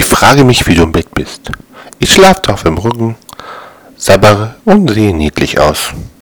ich frage mich, wie du im Bett bist. Ich schlafe drauf im Rücken, sabbere und sehe niedlich aus.